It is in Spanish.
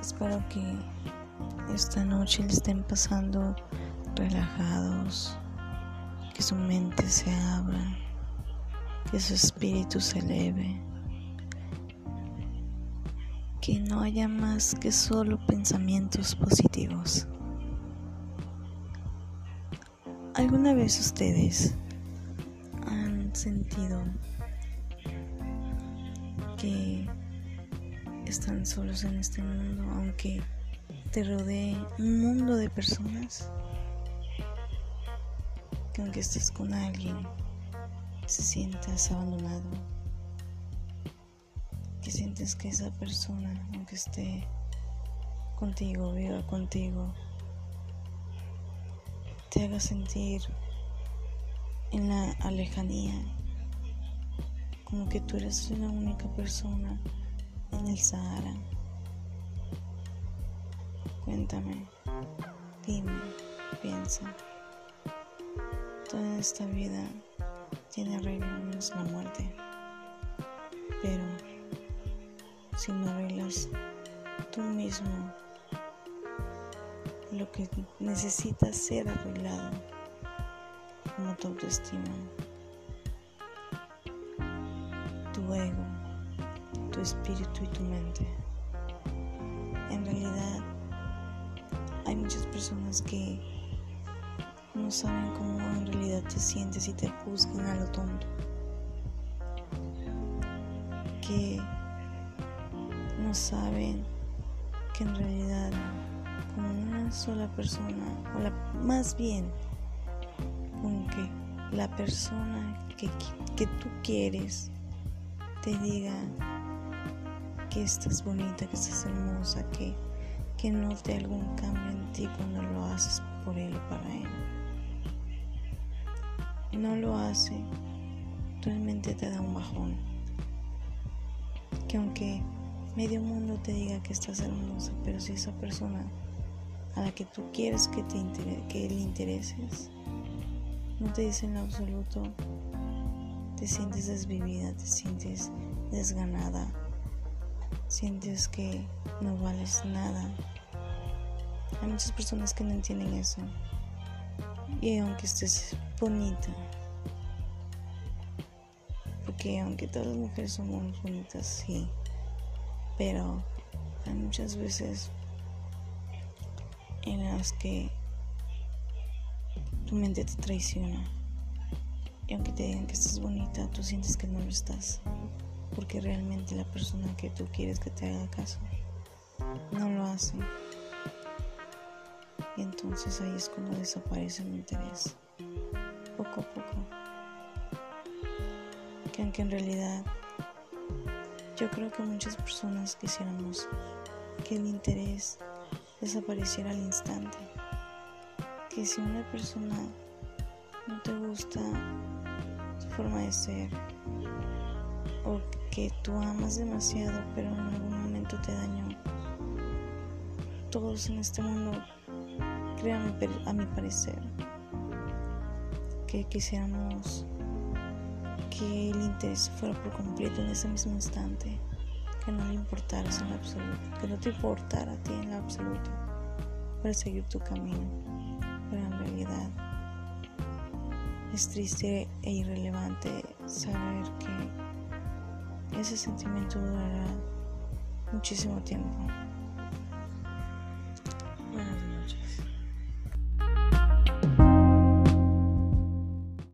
Espero que esta noche le estén pasando relajados, que su mente se abra, que su espíritu se eleve, que no haya más que solo pensamientos positivos. ¿Alguna vez ustedes han sentido que están solos en este mundo, aunque te rodee un mundo de personas, que aunque estés con alguien, se sientas abandonado, que sientes que esa persona, aunque esté contigo, viva contigo, te haga sentir en la alejanía, como que tú eres la única persona en el Sahara. Cuéntame, dime, piensa. Toda esta vida tiene arreglo menos la muerte. Pero si no arreglas tú mismo lo que necesita ser arreglado, como tu autoestima, tu ego, tu espíritu y tu mente. En realidad, hay muchas personas que no saben cómo en realidad te sientes y te juzgan a lo tonto. Que no saben que en realidad como una sola persona, o la, más bien, como que la persona que, que tú quieres te diga que estás bonita, que estás hermosa, que, que note algún cambio en ti cuando lo haces por él o para él. No lo hace, realmente te da un bajón. Que aunque medio mundo te diga que estás hermosa, pero si esa persona a la que tú quieres que, te que le intereses no te dice en absoluto, te sientes desvivida, te sientes desganada, sientes que no vales nada. Hay muchas personas que no entienden eso. Y aunque estés bonita, porque aunque todas las mujeres somos bonitas, sí, pero hay muchas veces en las que tu mente te traiciona. Y aunque te digan que estás bonita, tú sientes que no lo estás. Porque realmente la persona que tú quieres que te haga caso no lo hace. Y entonces ahí es cuando desaparece el interés. Poco a poco. Que aunque en realidad yo creo que muchas personas quisiéramos que el interés desapareciera al instante. Que si una persona no te gusta su forma de ser o que tú amas demasiado pero en algún momento te dañó, todos en este mundo, créanme a mi parecer, que quisiéramos que el interés fuera por completo en ese mismo instante que no le importaras en absoluto, que no te importara a ti en lo absoluto para seguir tu camino. Pero en realidad es triste e irrelevante saber que ese sentimiento durará muchísimo tiempo.